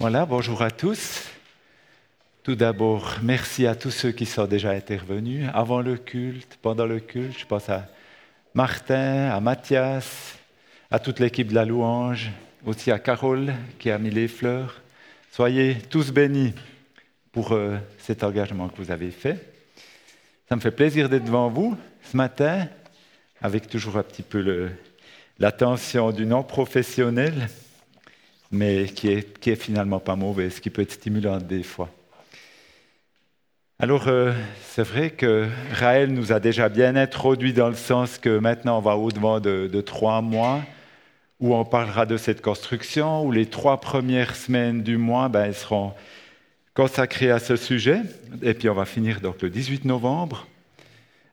Voilà, bonjour à tous. Tout d'abord, merci à tous ceux qui sont déjà intervenus avant le culte, pendant le culte. Je pense à Martin, à Mathias, à toute l'équipe de la louange, aussi à Carole qui a mis les fleurs. Soyez tous bénis pour euh, cet engagement que vous avez fait. Ça me fait plaisir d'être devant vous ce matin, avec toujours un petit peu l'attention du non-professionnel, mais qui est, finalement pas mauvais, ce qui peut être stimulant des fois. Alors, euh, c'est vrai que Raël nous a déjà bien introduit dans le sens que maintenant on va au-devant de, trois mois où on parlera de cette construction, où les trois premières semaines du mois ben, elles seront consacré à ce sujet. Et puis on va finir donc le 18 novembre.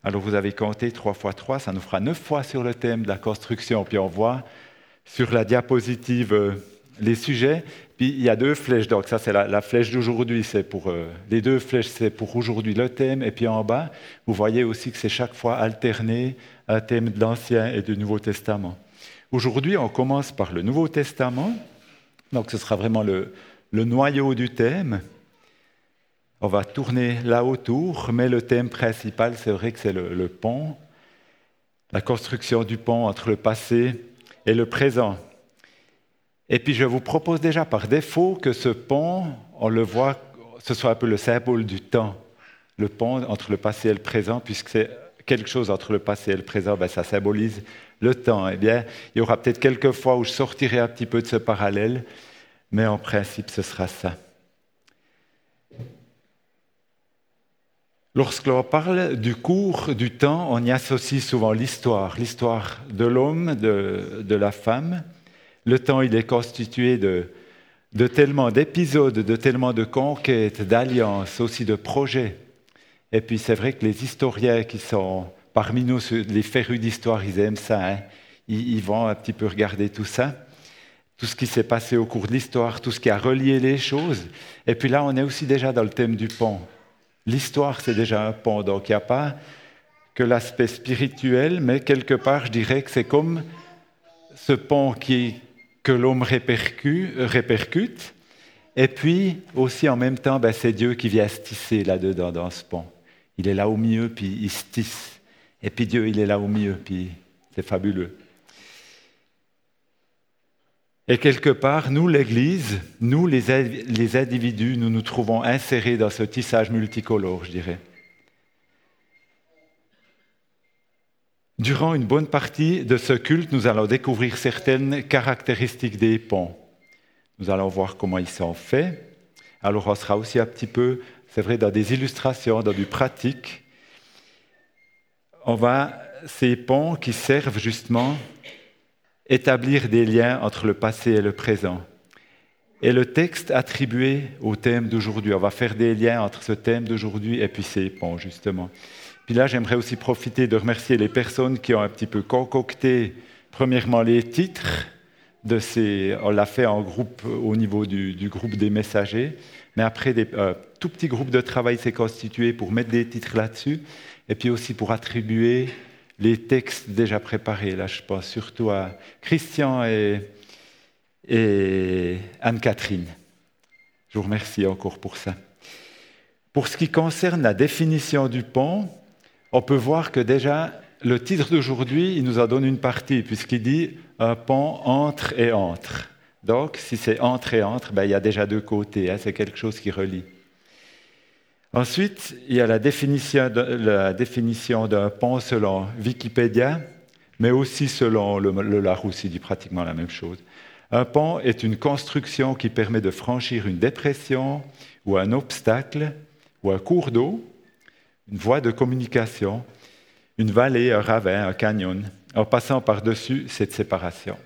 Alors vous avez compté 3 fois 3, ça nous fera 9 fois sur le thème de la construction. Puis on voit sur la diapositive euh, les sujets. Puis il y a deux flèches, donc ça c'est la, flèche d'aujourd'hui, c'est pour euh, les deux flèches c'est pour aujourd'hui le thème. Et puis en bas, vous voyez aussi que c'est chaque fois alterné un thème de l'Ancien et du Nouveau Testament. Aujourd'hui, on commence par le Nouveau Testament, donc ce sera vraiment le, le noyau du thème. On va tourner là autour, mais le thème principal, c'est vrai que c'est le, pont, la construction du pont entre le passé et le présent. Et puis je vous propose déjà par défaut que ce pont, on le voit, ce soit un peu le symbole du temps, le pont entre le passé et le présent, puisque c'est quelque chose entre le passé et le présent, ben ça symbolise le temps. Eh bien, il y aura peut-être quelques fois où je sortirai un petit peu de ce parallèle, mais en principe, ce sera ça. Lorsque l'on parle du cours du temps, on y associe souvent l'histoire, l'histoire de l'homme, de, la femme. Le temps, il est constitué de, tellement d'épisodes, de tellement de conquêtes, d'alliances, aussi de projets. Et puis c'est vrai que les historiens qui sont parmi nous, les férus d'histoire, ils aiment ça. Hein. Ils, vont un petit peu regarder tout ça, tout ce qui s'est passé au cours de l'histoire, tout ce qui a relié les choses. Et puis là, on est aussi déjà dans le thème du pont. L'histoire, c'est déjà un pont, donc il n'y a pas que l'aspect spirituel, mais quelque part, je dirais que c'est comme ce pont qui, que l'homme répercute, et puis aussi en même temps, ben, c'est Dieu qui vient se tisser là-dedans, dans ce pont. Il est là au milieu, puis il se tisse. Et puis Dieu, il est là au milieu, puis c'est fabuleux. Et quelque part, nous, l'Église, nous, les, individus, nous nous trouvons insérés dans ce tissage multicolore, je dirais. Durant une bonne partie de ce culte, nous allons découvrir certaines caractéristiques des ponts. Nous allons voir comment ils sont faits. Alors on sera aussi un petit peu, c'est vrai, dans des illustrations, dans du pratique. On va, ces ponts qui servent justement établir des liens entre le passé et le présent. Et le texte attribué au thème d'aujourd'hui, on va faire des liens entre ce thème d'aujourd'hui et puis ces ponts, justement. Puis là, j'aimerais aussi profiter de remercier les personnes qui ont un petit peu concocté, premièrement, les titres de ces. On l'a fait en groupe au niveau du, groupe des messagers, mais après, des, un tout petit groupe de travail s'est constitué pour mettre des titres là-dessus, et puis aussi pour attribuer les textes déjà préparés. Là, je pense surtout à Christian et, Anne-Catherine. Je vous remercie encore pour ça. Pour ce qui concerne la définition du pont, on peut voir que déjà, le titre d'aujourd'hui, il nous en donne une partie, puisqu'il dit un pont entre et entre. Donc, si c'est entre et entre, ben, il y a déjà deux côtés, hein, c'est quelque chose qui relie. Ensuite, il y a la définition, d'un pont selon Wikipédia, mais aussi selon le Larousse, il dit pratiquement la même chose. Un pont est une construction qui permet de franchir une dépression ou un obstacle ou un cours d'eau, une voie de communication, une vallée, un ravin, un canyon, en passant par-dessus cette séparation.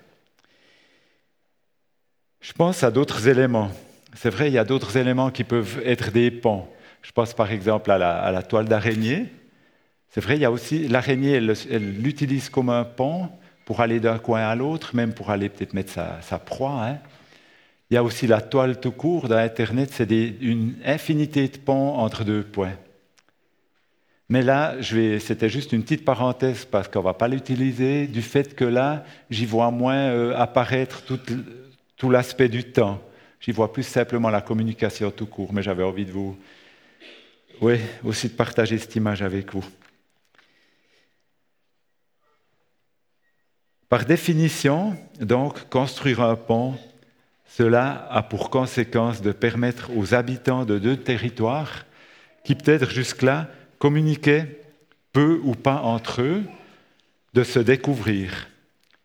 Je pense à d'autres éléments. C'est vrai, il y a d'autres éléments qui peuvent être des ponts. Je pense par exemple à la, toile d'araignée. C'est vrai, il y a aussi l'araignée, elle l'utilise comme un pont pour aller d'un coin à l'autre, même pour aller peut-être mettre sa, proie. Hein. Il y a aussi la toile tout court dans Internet, c'est une infinité de ponts entre deux points. Mais là, c'était juste une petite parenthèse parce qu'on ne va pas l'utiliser, du fait que là, j'y vois moins euh, apparaître tout, tout l'aspect du temps. J'y vois plus simplement la communication tout court, mais j'avais envie de vous, oui, aussi de partager cette image avec vous. Par définition, donc, construire un pont, cela a pour conséquence de permettre aux habitants de deux territoires, qui peut-être jusque-là communiquaient peu ou pas entre eux, de se découvrir,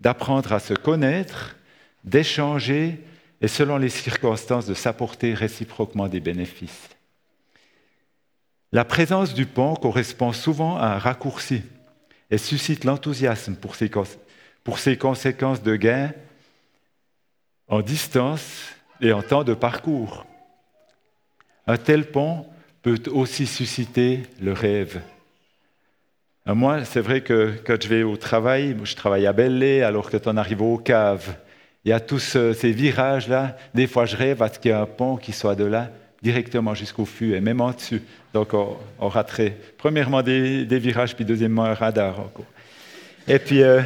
d'apprendre à se connaître, d'échanger et selon les circonstances de s'apporter réciproquement des bénéfices. La présence du pont correspond souvent à un raccourci et suscite l'enthousiasme pour ses conséquences de gain en distance et en temps de parcours. Un tel pont peut aussi susciter le rêve. Moi, c'est vrai que quand je vais au travail, je travaille à Belley, alors que quand on arrive aux caves, il y a tous ces virages-là. Des fois, je rêve à ce qu'il y ait un pont qui soit de là directement jusqu'au fût et même en dessus. Donc, on, raterait premièrement des, virages, puis deuxièmement un radar. Et puis, euh,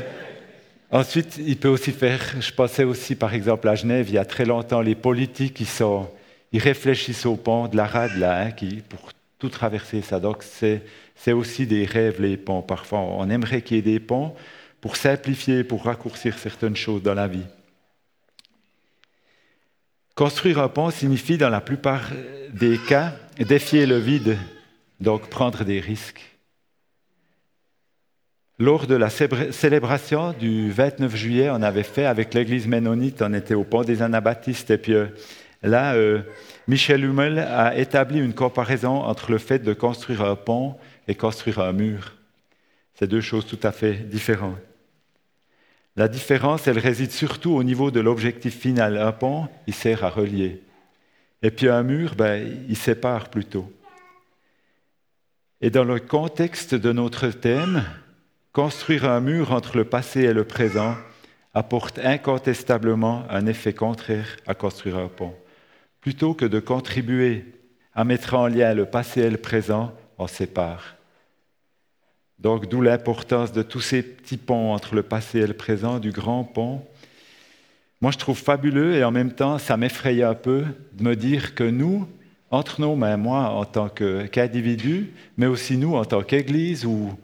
Ensuite, il peut aussi faire, je pensais aussi par exemple à Genève, il y a très longtemps, les politiques, qui sont, ils réfléchissent au pont de la rade, là, hein, qui, pour tout traverser ça. Donc c'est, aussi des rêves, les ponts. Parfois, on aimerait qu'il y ait des ponts pour simplifier, pour raccourcir certaines choses dans la vie. Construire un pont signifie, dans la plupart des cas, défier le vide, donc prendre des risques. Lors de la célébration du 29 juillet, on avait fait avec l'église ménonite, on était au pont des Anabaptistes, et puis euh, là, euh, Michel Hummel a établi une comparaison entre le fait de construire un pont et construire un mur. C'est deux choses tout à fait différentes. La différence, elle réside surtout au niveau de l'objectif final. Un pont, il sert à relier. Et puis un mur, ben, il sépare plutôt. Et dans le contexte de notre thème, Construire un mur entre le passé et le présent apporte incontestablement un effet contraire à construire un pont. Plutôt que de contribuer à mettre en lien le passé et le présent, on sépare. Donc d'où l'importance de tous ces petits ponts entre le passé et le présent, du grand pont. Moi, je trouve fabuleux et en même temps, ça m'effraie un peu de me dire que nous, entre nos mains, moi en tant qu'individu, mais aussi nous en tant qu'Église ou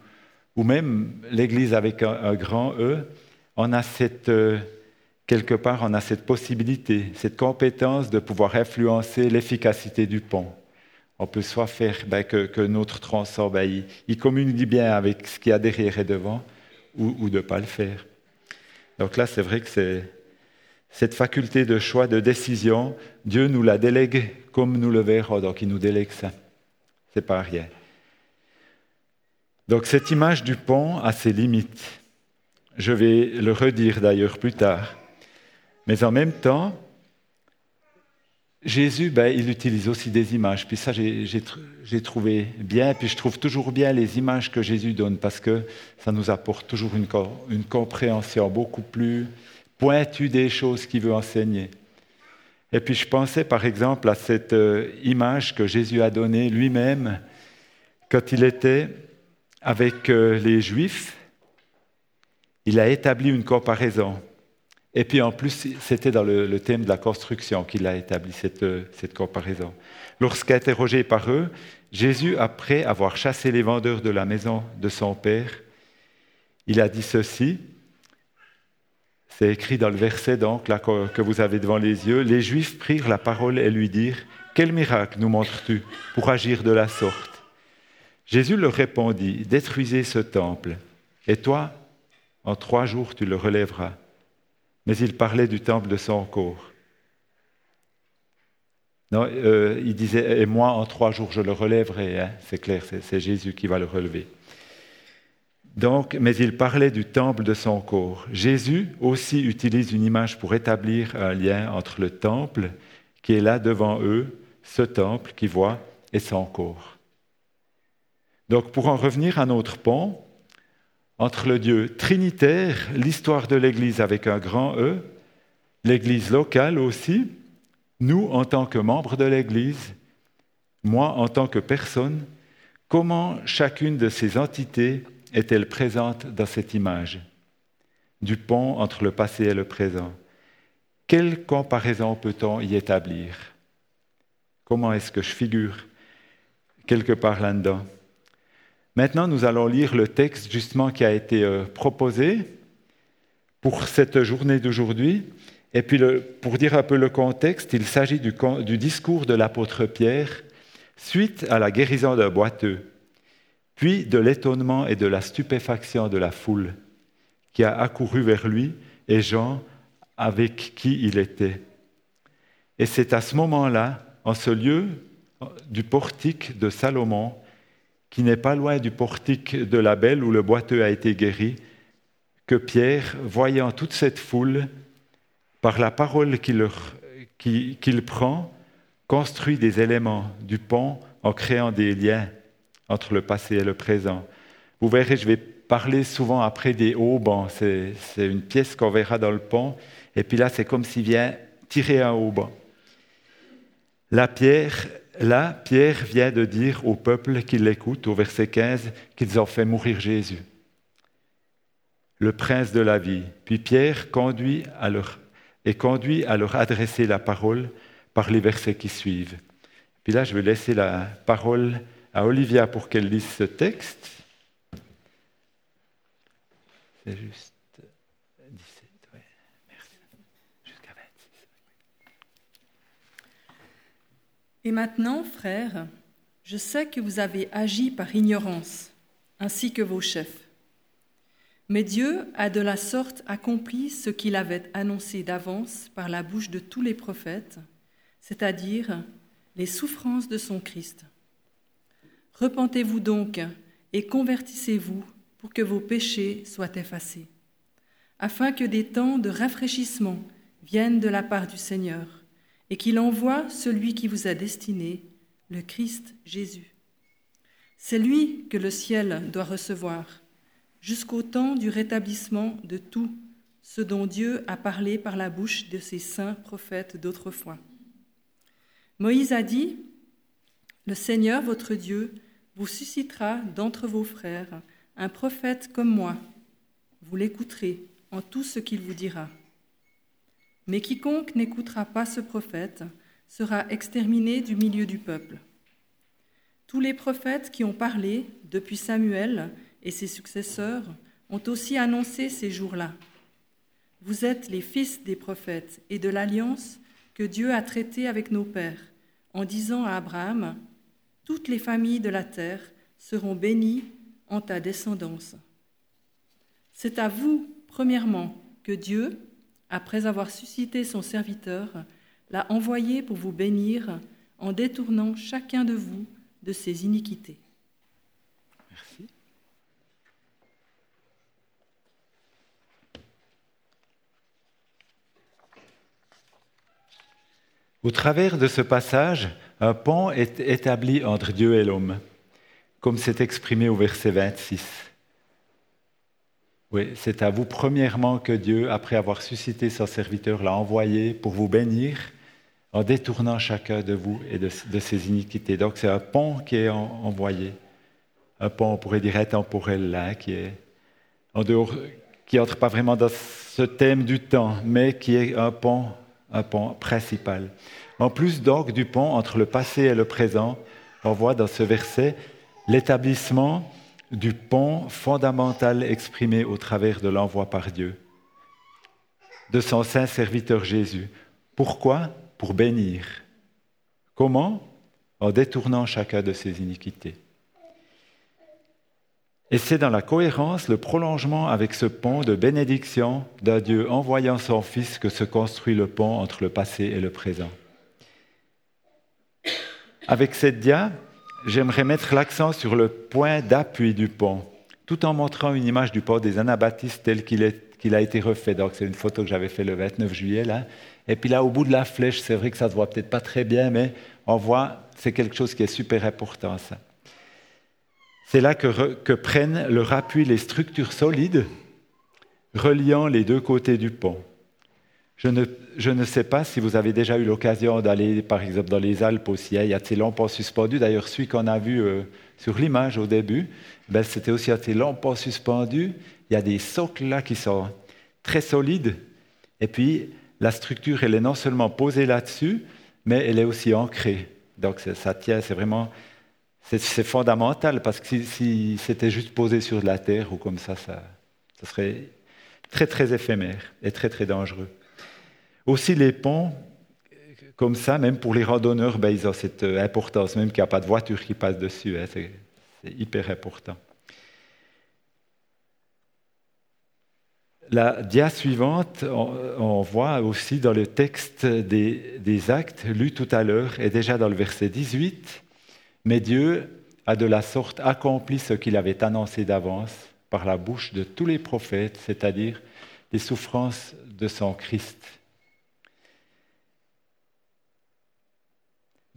ou même l'Église avec un, grand E, on a cette, euh, quelque part, on a cette possibilité, cette compétence de pouvoir influencer l'efficacité du pont. On peut soit faire ben, que, notre tronçon, ben, il, communique bien avec ce qu'il y a derrière et devant, ou, de ne pas le faire. Donc là, c'est vrai que c'est cette faculté de choix, de décision, Dieu nous la délègue comme nous le verrons, donc il nous délègue ça. C'est pas rien. Donc cette image du pont a ses limites. Je vais le redire d'ailleurs plus tard. Mais en même temps, Jésus, ben, il utilise aussi des images. Puis ça, j'ai trouvé bien. Puis je trouve toujours bien les images que Jésus donne parce que ça nous apporte toujours une, une compréhension beaucoup plus pointue des choses qu'il veut enseigner. Et puis je pensais par exemple à cette euh, image que Jésus a donnée lui-même quand il était avec euh, les Juifs, il a établi une comparaison. Et puis en plus, c'était dans le, thème de la construction qu'il a établi cette, cette comparaison. Lorsqu'interrogé par eux, Jésus, après avoir chassé les vendeurs de la maison de son Père, il a dit ceci, c'est écrit dans le verset donc que vous avez devant les yeux, les Juifs prirent la parole et lui dirent, Quel miracle nous montres-tu pour agir de la sorte? Jésus leur répondit, détruisez ce temple, et toi, en trois jours, tu le relèveras. Mais il parlait du temple de son corps. Non, euh, il disait, et moi, en trois jours, je le relèverai. Hein. c'est clair, c'est Jésus qui va le relever. Donc, mais il parlait du temple de son corps. Jésus aussi utilise une image pour établir un lien entre le temple qui est là devant eux, ce temple qui voit, et son corps. Donc pour en revenir à notre pont, entre le Dieu trinitaire, l'histoire de l'Église avec un grand E, l'Église locale aussi, nous en tant que membres de l'Église, moi en tant que personne, comment chacune de ces entités est-elle présente dans cette image du pont entre le passé et le présent? Quelle comparaison peut-on y établir? Comment est-ce que je figure quelque part là-dedans? Maintenant, nous allons lire le texte justement qui a été euh, proposé pour cette journée d'aujourd'hui. Et puis, pour dire un peu le contexte, il s'agit du, du discours de l'apôtre Pierre suite à la guérison d'un boiteux, puis de l'étonnement et de la stupéfaction de la foule qui a accouru vers lui et Jean avec qui il était. Et c'est à ce moment-là, en ce lieu du portique de Salomon, qui n'est pas loin du portique de la Belle où le boiteux a été guéri, que Pierre, voyant toute cette foule, par la parole qu'il prend, construit des éléments du pont en créant des liens entre le passé et le présent. Vous verrez, je vais parler souvent après des hauts bancs. C'est une pièce qu'on verra dans le pont. Et puis là, c'est comme s'il vient tirer un haut banc. La pierre Là, Pierre vient de dire au peuple qui l'écoute, au verset 15, qu'ils ont fait mourir Jésus, le prince de la vie. Puis Pierre conduit à leur, est conduit à leur adresser la parole par les versets qui suivent. Puis là, je vais laisser la parole à Olivia pour qu'elle lise ce texte. C'est juste. Et maintenant, frères, je sais que vous avez agi par ignorance, ainsi que vos chefs. Mais Dieu a de la sorte accompli ce qu'il avait annoncé d'avance par la bouche de tous les prophètes, c'est-à-dire les souffrances de son Christ. Repentez-vous donc et convertissez-vous pour que vos péchés soient effacés, afin que des temps de rafraîchissement viennent de la part du Seigneur et qu'il envoie celui qui vous a destiné, le Christ Jésus. C'est lui que le ciel doit recevoir, jusqu'au temps du rétablissement de tout ce dont Dieu a parlé par la bouche de ses saints prophètes d'autrefois. Moïse a dit, Le Seigneur votre Dieu vous suscitera d'entre vos frères un prophète comme moi. Vous l'écouterez en tout ce qu'il vous dira. Mais quiconque n'écoutera pas ce prophète sera exterminé du milieu du peuple. Tous les prophètes qui ont parlé depuis Samuel et ses successeurs ont aussi annoncé ces jours-là. Vous êtes les fils des prophètes et de l'alliance que Dieu a traitée avec nos pères, en disant à Abraham, Toutes les familles de la terre seront bénies en ta descendance. C'est à vous, premièrement, que Dieu, après avoir suscité son serviteur, l'a envoyé pour vous bénir en détournant chacun de vous de ses iniquités. Merci. Au travers de ce passage, un pont est établi entre Dieu et l'homme, comme c'est exprimé au verset 26. Oui, c'est à vous premièrement que Dieu, après avoir suscité son serviteur, l'a envoyé pour vous bénir en détournant chacun de vous et de, ses iniquités. Donc c'est un pont qui est envoyé, un pont, on pourrait dire intemporel là, qui est en dehors, qui entre pas vraiment dans ce thème du temps, mais qui est un pont, un pont principal. En plus donc du pont entre le passé et le présent, on voit dans ce verset l'établissement du pont fondamental exprimé au travers de l'envoi par Dieu, de son saint serviteur Jésus. Pourquoi? Pour bénir. Comment? En détournant chacun de ses iniquités. Et c'est dans la cohérence, le prolongement avec ce pont de bénédiction d'un Dieu envoyant son Fils que se construit le pont entre le passé et le présent. Avec cette dia, j'aimerais mettre l'accent sur le point d'appui du pont, tout en montrant une image du pont des Anabaptistes tel qu'il a été refait. Donc, c'est une photo que j'avais faite le 29 juillet. Et puis là, au bout de la flèche, c'est vrai que ça ne se voit peut-être pas très bien, mais on voit, c'est quelque chose qui est super important. C'est là que, que prennent leur appui les structures solides reliant les deux côtés du pont. Je ne, sais pas si vous avez déjà eu l'occasion d'aller, par exemple, dans les Alpes aussi. Il y a ces longs ponts suspendus. D'ailleurs, celui qu'on a vu euh, sur l'image au début, ben, c'était aussi ces longs ponts suspendus. Il y a des socles là qui sont très solides. Et puis, la structure, elle est non seulement posée là-dessus, mais elle est aussi ancrée. Donc ça tient, c'est vraiment, c'est fondamental, parce que si, c'était juste posé sur la terre ou comme ça, ça serait très très éphémère et très très dangereux. Aussi les ponts, comme ça, même pour les randonneurs, ben, ils ont cette euh, importance, même qu'il n'y a pas de voiture qui passe dessus. Hein, c'est hyper important. La dia suivante, on, voit aussi dans le texte des, des actes lus tout à l'heure, et déjà dans le verset 18, mais Dieu a de la sorte accompli ce qu'il avait annoncé d'avance par la bouche de tous les prophètes, c'est-à-dire les souffrances de son Christ.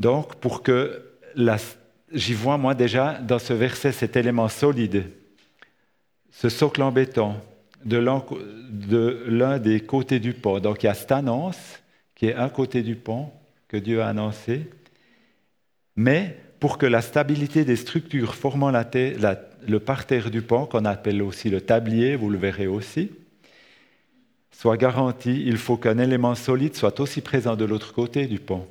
Donc, pour que j'y vois moi déjà dans ce verset cet élément solide, ce socle en béton de l'un des côtés du pont. Donc il y a cette annonce qui est un côté du pont que Dieu a annoncé, mais pour que la stabilité des structures formant le parterre du pont, qu'on appelle aussi le tablier, vous le verrez aussi, soit garantie, il faut qu'un élément solide soit aussi présent de l'autre côté du pont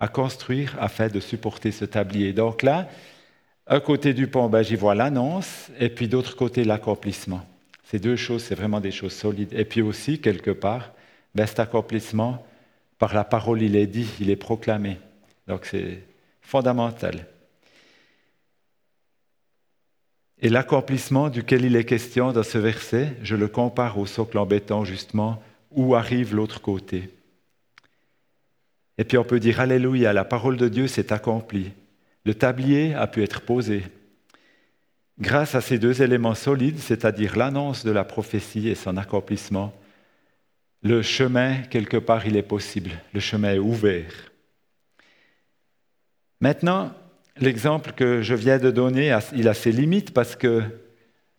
à construire afin de supporter ce tablier. Donc là, un côté du pont, ben, j'y vois l'annonce, et puis d'autre côté, l'accomplissement. Ces deux choses, c'est vraiment des choses solides. Et puis aussi, quelque part, ben, cet accomplissement, par la parole, il est dit, il est proclamé. Donc c'est fondamental. Et l'accomplissement duquel il est question dans ce verset, je le compare au socle en béton, justement, où arrive l'autre côté. Et puis on peut dire Alléluia, la parole de Dieu s'est accomplie. Le tablier a pu être posé. Grâce à ces deux éléments solides, c'est-à-dire l'annonce de la prophétie et son accomplissement, le chemin, quelque part, il est possible. Le chemin est ouvert. Maintenant, l'exemple que je viens de donner, il a ses limites parce que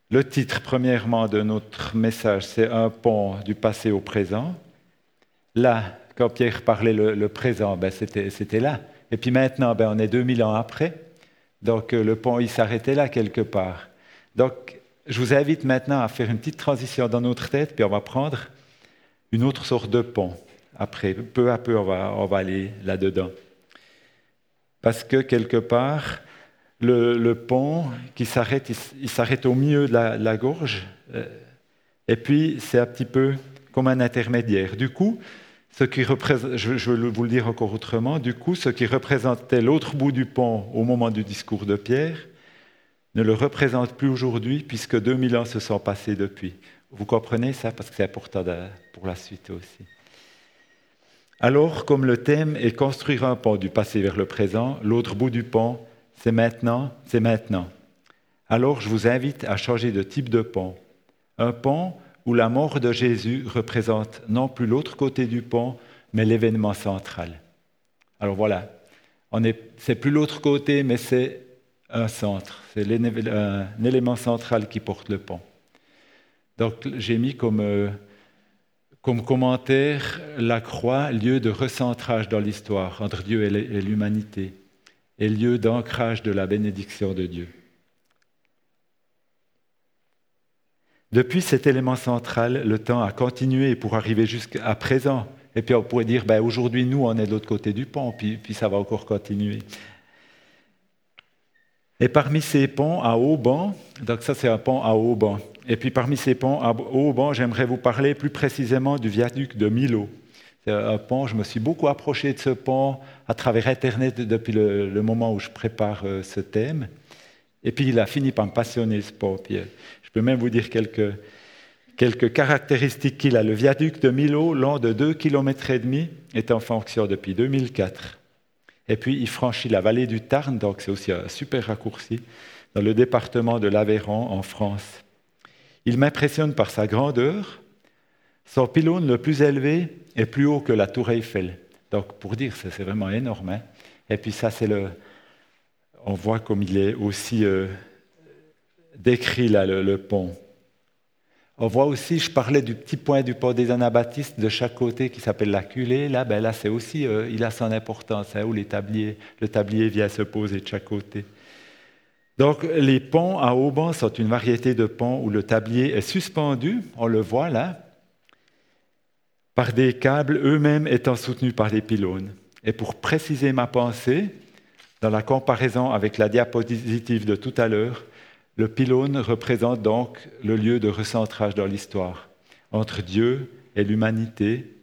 le titre, premièrement, de notre message, c'est un pont du passé au présent. Là, quand Pierre parlait le, présent, ben c'était là. Et puis maintenant, ben on est 2000 ans après. Donc euh, le pont, il s'arrêtait là quelque part. Donc je vous invite maintenant à faire une petite transition dans notre tête, puis on va prendre une autre sorte de pont. Après, peu à peu, on va, on va aller là-dedans. Parce que quelque part, le, pont qui s'arrête, il, s'arrête au milieu de la, la gorge. Euh, et puis, c'est un petit peu comme un intermédiaire. Du coup, ce qui je, vais vous le dire encore autrement, du coup, ce qui représentait l'autre bout du pont au moment du discours de Pierre ne le représente plus aujourd'hui puisque 2000 ans se sont passés depuis. Vous comprenez ça? Parce que c'est important pour la suite aussi. Alors, comme le thème est construire un pont du passé vers le présent, l'autre bout du pont, c'est maintenant, c'est maintenant. Alors, je vous invite à changer de type de pont. Un pont où la mort de Jésus représente non plus l'autre côté du pont, mais l'événement central. Alors voilà, c'est plus l'autre côté, mais c'est un centre, c'est un élément central qui porte le pont. Donc j'ai mis comme, euh, comme commentaire la croix, lieu de recentrage dans l'histoire entre Dieu et l'humanité, et lieu d'ancrage de la bénédiction de Dieu. Depuis cet élément central, le temps a continué pour arriver jusqu'à présent. Et puis on pourrait dire, ben, aujourd'hui, nous, on est de l'autre côté du pont, puis, ça va encore continuer. Et parmi ces ponts à haut banc, donc ça c'est un pont à haut banc, et puis parmi ces ponts à haut banc, j'aimerais vous parler plus précisément du viaduc de Milo. C'est un pont, je me suis beaucoup approché de ce pont à travers Internet depuis le, moment où je prépare euh, ce thème. Et puis il a fini par me passionner ce pont. Puis, peux même vous dire quelques, quelques caractéristiques qu'il a. Le viaduc de Milo, long de 2,5 km, est en fonction depuis 2004. Et puis, il franchit la vallée du Tarn, donc c'est aussi un super raccourci, dans le département de l'Aveyron, en France. Il m'impressionne par sa grandeur. Son pylône le plus élevé est plus haut que la tour Eiffel. Donc, pour dire, c'est vraiment énorme. Hein. Et puis ça, c'est le... On voit comme il est aussi euh, décrit le, pont. On voit aussi, je parlais du petit point du pont des Anabaptistes de chaque côté qui s'appelle la culée. Là, ben là c'est aussi, euh, il a son importance, hein, où les tabliers, le tablier vient se poser de chaque côté. Donc, les ponts à haubans sont une variété de ponts où le tablier est suspendu, on le voit là, par des câbles eux-mêmes étant soutenus par les pylônes. Et pour préciser ma pensée, dans la comparaison avec la diapositive de tout à l'heure, le pylône représente donc le lieu de recentrage dans l'histoire entre Dieu et l'humanité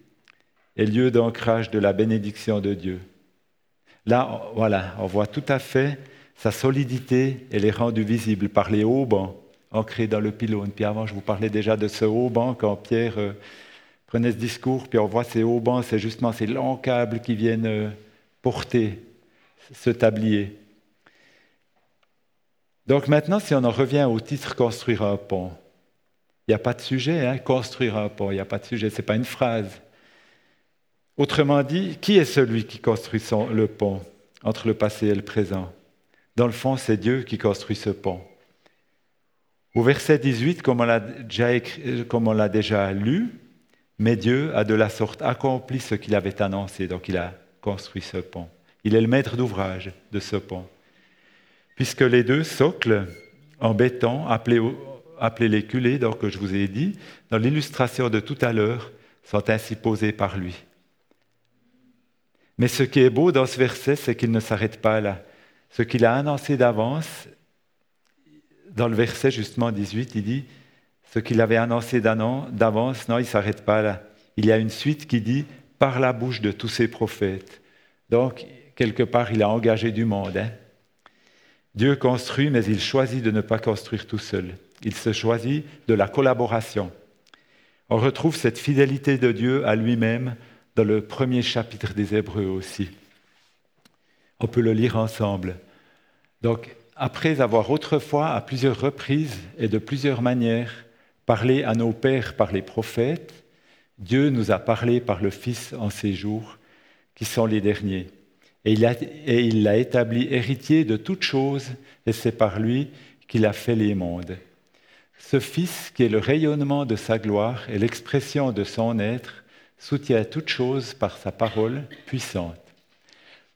et lieu d'ancrage de la bénédiction de Dieu. Là, voilà, on voit tout à fait sa solidité, elle est rendue visible par les hauts bancs ancrés dans le pylône. Puis avant, je vous parlais déjà de ce haut banc quand Pierre euh, prenait ce discours, puis on voit ces hauts bancs, c'est justement ces longs câbles qui viennent euh, porter ce tablier. Donc maintenant, si on en revient au titre construire un pont, il n'y a pas de sujet, hein, construire un pont, il n'y a pas de sujet, ce n'est pas une phrase. Autrement dit, qui est celui qui construit le pont entre le passé et le présent? Dans le fond, c'est Dieu qui construit ce pont. Au verset 18, comme déjà, comme on l'a déjà lu, mais Dieu a de la sorte accompli ce qu'il avait annoncé, donc il a construit ce pont. Il est le maître d'ouvrage de ce pont. Puisque les deux socles en béton, appelés, les culées, donc que je vous ai dit, dans l'illustration de tout à l'heure, sont ainsi posés par lui. Mais ce qui est beau dans ce verset, c'est qu'il ne s'arrête pas là. Ce qu'il a annoncé d'avance, dans le verset justement 18, il dit, ce qu'il avait annoncé d'avance, non, il ne s'arrête pas là. Il y a une suite qui dit, par la bouche de tous ses prophètes. Donc, quelque part, il a engagé du monde. Hein. Dieu construit, mais il choisit de ne pas construire tout seul. Il se choisit de la collaboration. On retrouve cette fidélité de Dieu à lui-même dans le premier chapitre des Hébreux aussi. On peut le lire ensemble. Donc, après avoir autrefois, à plusieurs reprises et de plusieurs manières, parlé à nos pères par les prophètes, Dieu nous a parlé par le Fils en ces jours, qui sont les derniers. Et il l'a établi héritier de toutes choses, et c'est par lui qu'il a fait les mondes. Ce Fils, qui est le rayonnement de sa gloire et l'expression de son être, soutient toutes choses par sa parole puissante.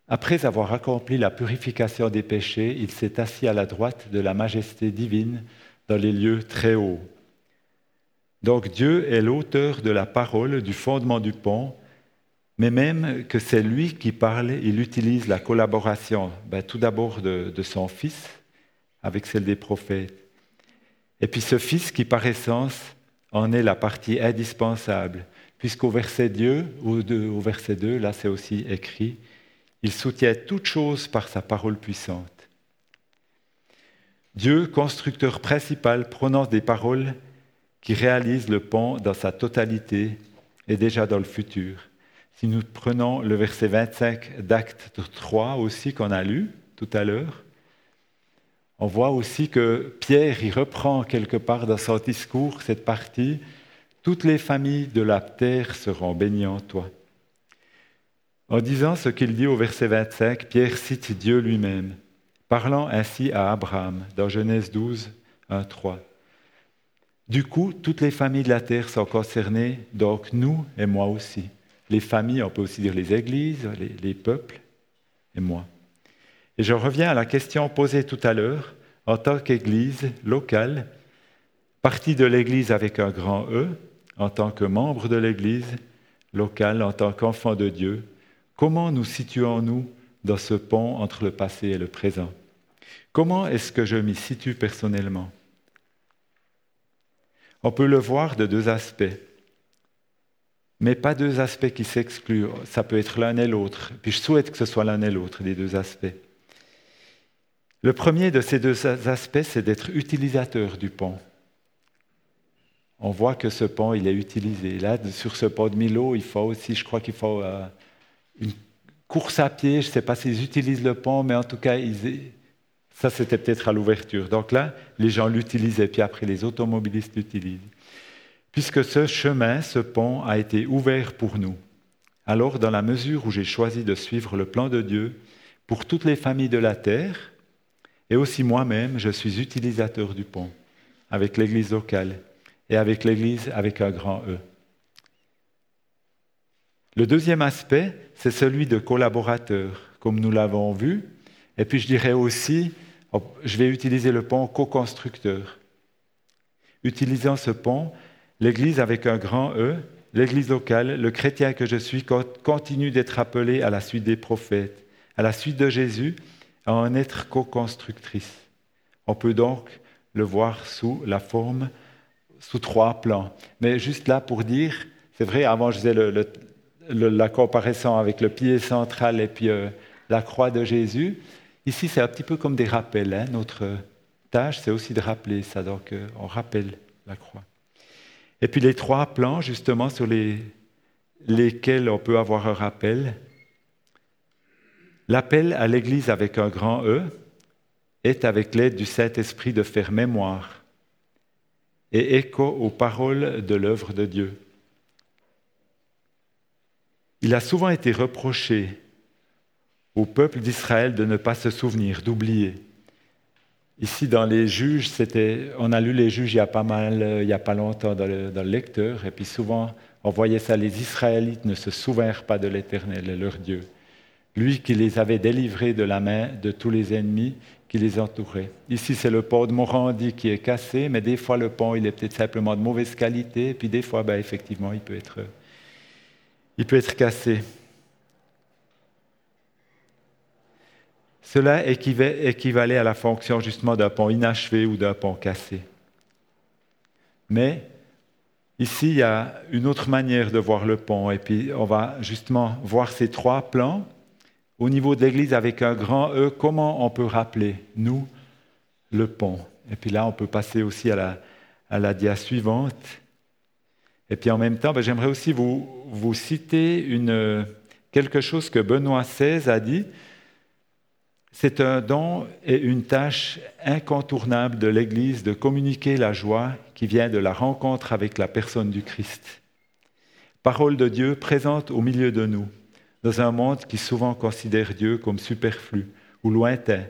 Après avoir accompli la purification des péchés, il s'est assis à la droite de la majesté divine dans les lieux très hauts. Donc Dieu est l'auteur de la parole, du fondement du pont, mais même que c'est lui qui parle, il utilise la collaboration, ben, tout d'abord de, son Fils avec celle des prophètes. Et puis ce Fils qui par essence en est la partie indispensable, puisqu'au verset 2, au verset 2, là c'est aussi écrit, il soutient toute chose par sa parole puissante. Dieu, constructeur principal, prononce des paroles qui réalisent le pont dans sa totalité et déjà dans le futur. Si nous prenons le verset 25 d'Acte 3 aussi qu'on a lu tout à l'heure, on voit aussi que Pierre y reprend quelque part dans son discours cette partie Toutes les familles de la terre seront bénies en toi. En disant ce qu'il dit au verset 25, Pierre cite Dieu lui-même, parlant ainsi à Abraham dans Genèse 12, 1, 3. Du coup, toutes les familles de la terre sont concernées, donc nous et moi aussi les familles, on peut aussi dire les églises, les, peuples, et moi. Et je reviens à la question posée tout à l'heure, en tant qu'église locale, partie de l'église avec un grand E, en tant que membre de l'église locale, en tant qu'enfant de Dieu, comment nous situons-nous dans ce pont entre le passé et le présent? Comment est-ce que je m'y situe personnellement? On peut le voir de deux aspects mais pas deux aspects qui s'excluent. Ça peut être l'un et l'autre. Puis je souhaite que ce soit l'un et l'autre des deux aspects. Le premier de ces deux aspects, c'est d'être utilisateur du pont. On voit que ce pont, il est utilisé. Là, sur ce pont de Milo, il faut aussi, je crois qu'il faut euh, une course à pied. Je ne sais pas s'ils utilisent le pont, mais en tout cas, ça, c'était peut-être à l'ouverture. Donc là, les gens l'utilisaient, puis après, les automobilistes l'utilisent puisque ce chemin, ce pont a été ouvert pour nous. Alors, dans la mesure où j'ai choisi de suivre le plan de Dieu pour toutes les familles de la terre, et aussi moi-même, je suis utilisateur du pont avec l'Église locale et avec l'Église avec un grand E. Le deuxième aspect, c'est celui de collaborateur, comme nous l'avons vu. Et puis je dirais aussi, je vais utiliser le pont co-constructeur. Utilisant ce pont, L'Église avec un grand E l'Église locale, le chrétien que je suis, continue d'être appelé à la suite des prophètes, à la suite de Jésus, à en être co-constructrice. On peut donc le voir sous la forme, sous trois plans. Mais juste là pour dire, c'est vrai, avant je faisais la comparaison avec le pied central et puis euh, la croix de Jésus. Ici, c'est un petit peu comme des rappels. Hein. Notre tâche, c'est aussi de rappeler ça. Donc, euh, on rappelle la croix. Et puis les trois plans, justement, sur les, lesquels on peut avoir un rappel. L'appel à l'Église avec un grand E est, avec l'aide du Saint-Esprit, de faire mémoire et écho aux paroles de l'œuvre de Dieu. Il a souvent été reproché au peuple d'Israël de ne pas se souvenir, d'oublier. Ici, dans les juges, on a lu les juges il y a pas mal, il y a pas longtemps dans le, lecteur, et puis souvent, on voyait ça, les Israélites ne se souvinrent pas de l'Éternel, leur Dieu. Lui qui les avait délivrés de la main de tous les ennemis qui les entouraient. Ici, c'est le pont de Morandi qui est cassé, mais des fois, le pont, il est peut-être simplement de mauvaise qualité, et puis des fois, ben, effectivement, il peut être, il peut être cassé. Cela équivalait à la fonction justement d'un pont inachevé ou d'un pont cassé. Mais ici, il y a une autre manière de voir le pont, et puis on va justement voir ces trois plans. Au niveau de l'Église, avec un grand E, comment on peut rappeler, nous, le pont? Et puis là, on peut passer aussi à la, à dia suivante. Et puis en même temps, ben, j'aimerais aussi vous, citer quelque chose que Benoît XVI a dit c'est un don et une tâche incontournable de l'Église de communiquer la joie qui vient de la rencontre avec la personne du Christ. Parole de Dieu présente au milieu de nous, dans un monde qui souvent considère Dieu comme superflu ou lointain.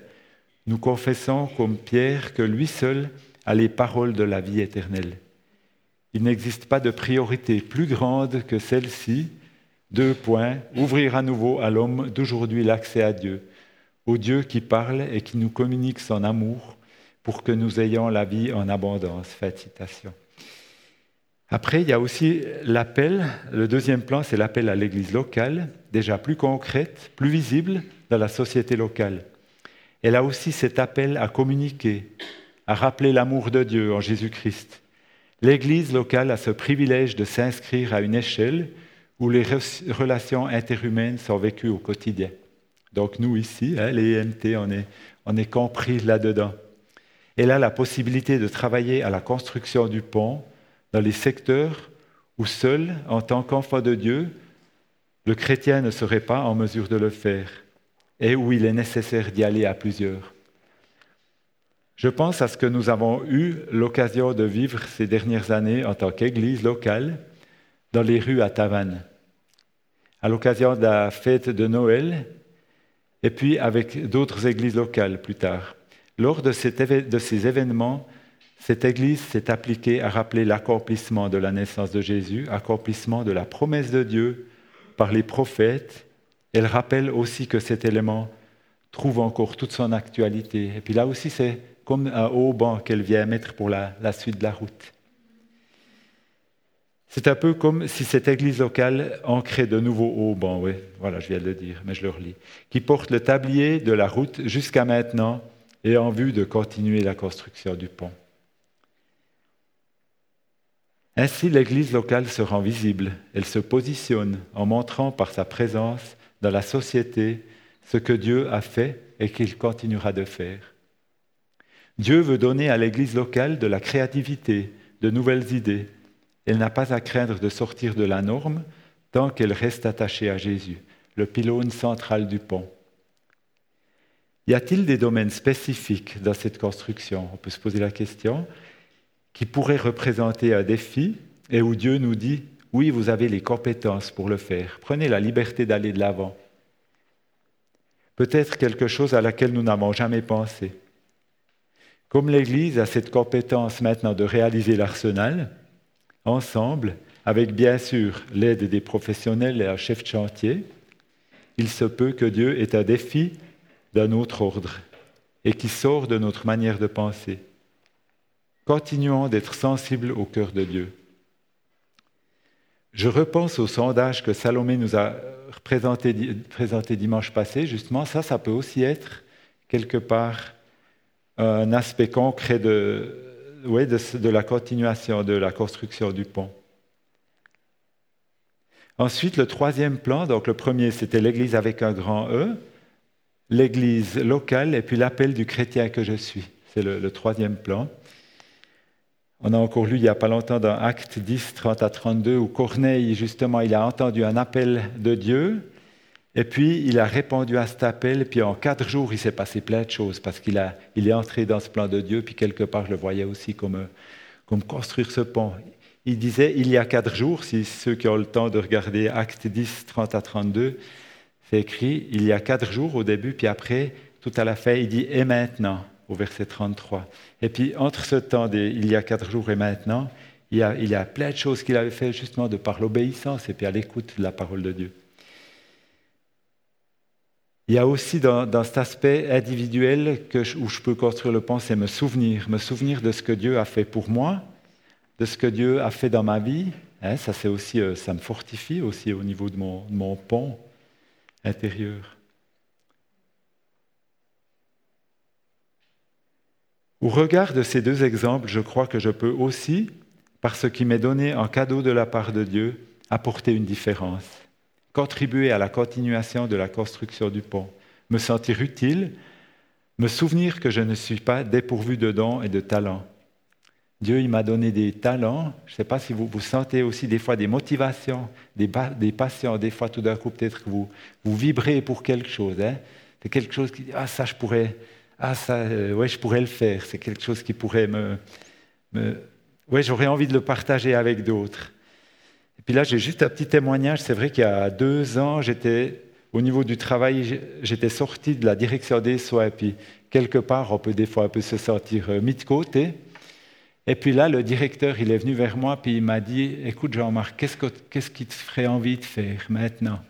Nous confessons comme Pierre que lui seul a les paroles de la vie éternelle. Il n'existe pas de priorité plus grande que celle-ci. Deux points. Ouvrir à nouveau à l'homme d'aujourd'hui l'accès à Dieu au Dieu qui parle et qui nous communique son amour pour que nous ayons la vie en abondance. Faites citation. Après, il y a aussi l'appel, le deuxième plan, c'est l'appel à l'Église locale, déjà plus concrète, plus visible dans la société locale. Elle a aussi cet appel à communiquer, à rappeler l'amour de Dieu en Jésus-Christ. L'Église locale a ce privilège de s'inscrire à une échelle où les relations interhumaines sont vécues au quotidien. Donc nous ici, hein, les EMT, on est, on est compris là-dedans. Elle a la possibilité de travailler à la construction du pont dans les secteurs où seul, en tant qu'enfant de Dieu, le chrétien ne serait pas en mesure de le faire et où il est nécessaire d'y aller à plusieurs. Je pense à ce que nous avons eu l'occasion de vivre ces dernières années en tant qu'Église locale dans les rues à Tavannes. À l'occasion de la fête de Noël, et puis avec d'autres églises locales plus tard. Lors de, ces événements, cette église s'est appliquée à rappeler l'accomplissement de la naissance de Jésus, accomplissement de la promesse de Dieu par les prophètes. Elle rappelle aussi que cet élément trouve encore toute son actualité. Et puis là aussi, c'est comme un haut banc qu'elle vient mettre pour la suite de la route. C'est un peu comme si cette église locale ancrait de nouveau au banc, oui, voilà, je viens de le dire, mais je le relis, qui porte le tablier de la route jusqu'à maintenant et en vue de continuer la construction du pont. Ainsi, l'église locale se rend visible, elle se positionne en montrant par sa présence dans la société ce que Dieu a fait et qu'il continuera de faire. Dieu veut donner à l'église locale de la créativité, de nouvelles idées, elle n'a pas à craindre de sortir de la norme tant qu'elle reste attachée à Jésus, le pylône central du pont. Y a-t-il des domaines spécifiques dans cette construction? On peut se poser la question, qui pourraient représenter un défi et où Dieu nous dit, oui, vous avez les compétences pour le faire, prenez la liberté d'aller de l'avant. Peut-être quelque chose à laquelle nous n'avons jamais pensé. Comme l'Église a cette compétence maintenant de réaliser l'arsenal, ensemble, avec bien sûr l'aide des professionnels et un chef de chantier, il se peut que Dieu ait un défi d'un autre ordre et qui sort de notre manière de penser. Continuons d'être sensibles au cœur de Dieu. je repense au sondage que Salomé nous a présenté, présenté dimanche passé. Justement, ça, ça peut aussi être quelque part un aspect concret de, ouais, de, de la continuation de la construction du pont. Ensuite, le troisième plan, donc le premier, c'était l'Église avec un grand E, l'Église locale et puis l'appel du chrétien que je suis. C'est le, troisième plan. On a encore lu il n'y a pas longtemps dans Acte 10, 30 à 32, où Corneille, justement, il a entendu un appel de Dieu, et puis il a répondu à cet appel, puis en quatre jours, il s'est passé plein de choses, parce qu'il il est entré dans ce plan de Dieu, puis quelque part, je le voyais aussi comme, comme construire ce pont. Il disait, il y a quatre jours, si ceux qui ont le temps de regarder Acte 10, 30 à 32, c'est écrit, il y a quatre jours au début, puis après, tout à la fin, il dit, et maintenant au verset 33. Et puis, entre ce temps, il y a quatre jours et maintenant, il y a, il y a plein de choses qu'il avait fait justement de par l'obéissance et puis à l'écoute de la parole de Dieu. Il y a aussi dans, cet aspect individuel où je peux construire le pont, c'est me souvenir, me souvenir de ce que Dieu a fait pour moi, de ce que Dieu a fait dans ma vie. Hein, ça, c'est aussi, euh, ça me fortifie aussi au niveau de mon, de mon pont intérieur. Au regard de ces deux exemples, je crois que je peux aussi, par ce qui m'est donné en cadeau de la part de Dieu, apporter une différence, contribuer à la continuation de la construction du pont, me sentir utile, me souvenir que je ne suis pas dépourvu de dons et de talents. Dieu, il m'a donné des talents. Je ne sais pas si vous, vous sentez aussi des fois des motivations, des, des passions. Des fois, tout d'un coup, peut-être que vous, vous vibrez pour quelque chose. Hein. C'est quelque chose qui dit, ah, ça, je pourrais, ah ça, euh, ouais, je pourrais le faire, c'est quelque chose qui pourrait me, me... ouais, j'aurais envie de le partager avec d'autres. Et puis là, j'ai juste un petit témoignage. C'est vrai qu'il y a deux ans, j'étais au niveau du travail, j'étais sorti de la direction des soins, et puis quelque part, on peut des fois un peu se sentir euh, mis de côté. Et puis là, le directeur, il est venu vers moi, puis il m'a dit, écoute Jean-Marc, qu'est-ce, que, qu'est-ce qui te ferait envie de faire maintenant?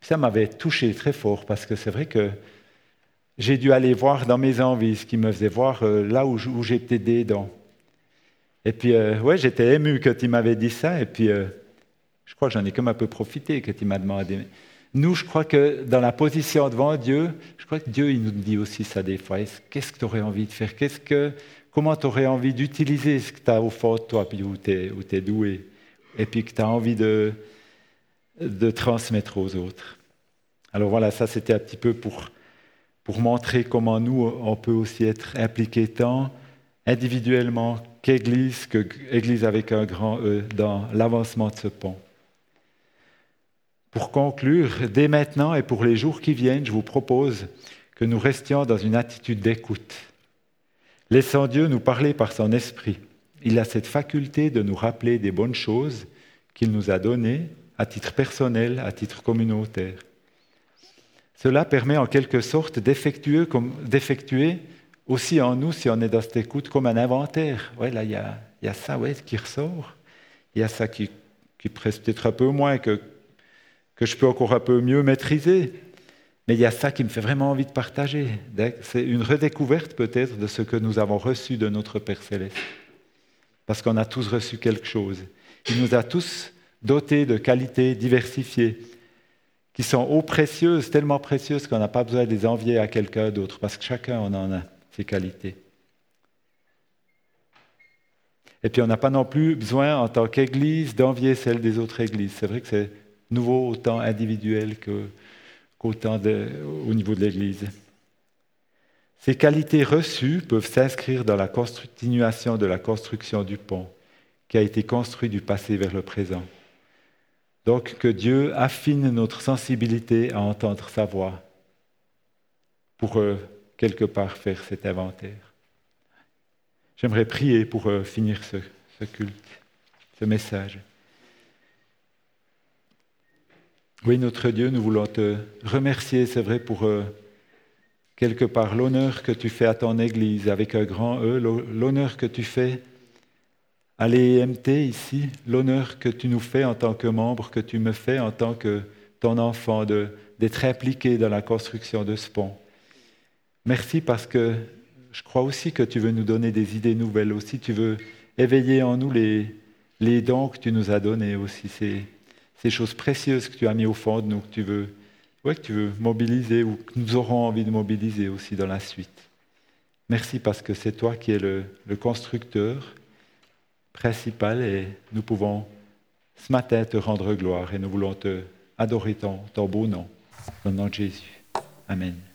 Ça m'avait touché très fort, parce que c'est vrai que j'ai dû aller voir dans mes envies, ce qui me faisait voir euh, là où, peut-être des dons. Et puis, euh, ouais, j'étais ému quand il m'avait dit ça, et puis je crois que j'en ai comme un peu profité quand il m'a demandé. Nous, je crois que dans la position devant Dieu, je crois que Dieu, il nous dit aussi ça des fois. Qu'est-ce que tu aurais envie de faire? Comment tu aurais envie d'utiliser ce que tu as au fond de toi, puis où tu es, doué, et puis que tu as envie de, de transmettre aux autres? Alors voilà, ça c'était un petit peu pour pour montrer comment nous, on peut aussi être impliqués tant individuellement qu'Église, que Église avec un grand E, dans l'avancement de ce pont. Pour conclure, dès maintenant et pour les jours qui viennent, je vous propose que nous restions dans une attitude d'écoute. Laissant Dieu nous parler par son esprit. Il a cette faculté de nous rappeler des bonnes choses qu'il nous a données à titre personnel, à titre communautaire. Cela permet en quelque sorte d'effectuer, aussi en nous, si on est dans cette écoute, comme un inventaire. Ouais, là, il y a, ça qui ressort. Il y a ça qui, qui peut-être un peu moins, que, que je peux encore un peu mieux maîtriser. Mais il y a ça qui me fait vraiment envie de partager. C'est une redécouverte peut-être de ce que nous avons reçu de notre Père céleste. Parce qu'on a tous reçu quelque chose. Il nous a tous dotés de qualités diversifiées qui sont haut précieuses, tellement précieuses qu'on n'a pas besoin de les envier à quelqu'un d'autre, parce que chacun en a ses qualités. Et puis on n'a pas non plus besoin, en tant qu'Église, d'envier celles des autres Églises. C'est vrai que c'est nouveau autant individuel qu'autant au niveau de l'Église. Ces qualités reçues peuvent s'inscrire dans la continuation de la construction du pont qui a été construit du passé vers le présent. Donc que Dieu affine notre sensibilité à entendre sa voix pour euh, quelque part faire cet inventaire. J'aimerais prier pour euh, finir ce, culte, ce message. Oui, notre Dieu, nous voulons te remercier, c'est vrai, pour euh, quelque part l'honneur que tu fais à ton Église avec un grand E, l'honneur que tu fais à l'EMT ici, l'honneur que tu nous fais en tant que membre, que tu me fais en tant que ton enfant, d'être impliqué dans la construction de ce pont. Merci parce que je crois aussi que tu veux nous donner des idées nouvelles aussi, tu veux éveiller en nous les, les dons que tu nous as donnés aussi. Ces choses précieuses que tu as mis au fond de nous, que tu veux, ouais, que tu veux mobiliser ou que nous aurons envie de mobiliser aussi dans la suite. Merci parce que c'est toi qui es le, le constructeur principal et nous pouvons ce matin te rendre gloire et nous voulons te adorer ton, ton beau nom. Au nom de Jésus. Amen.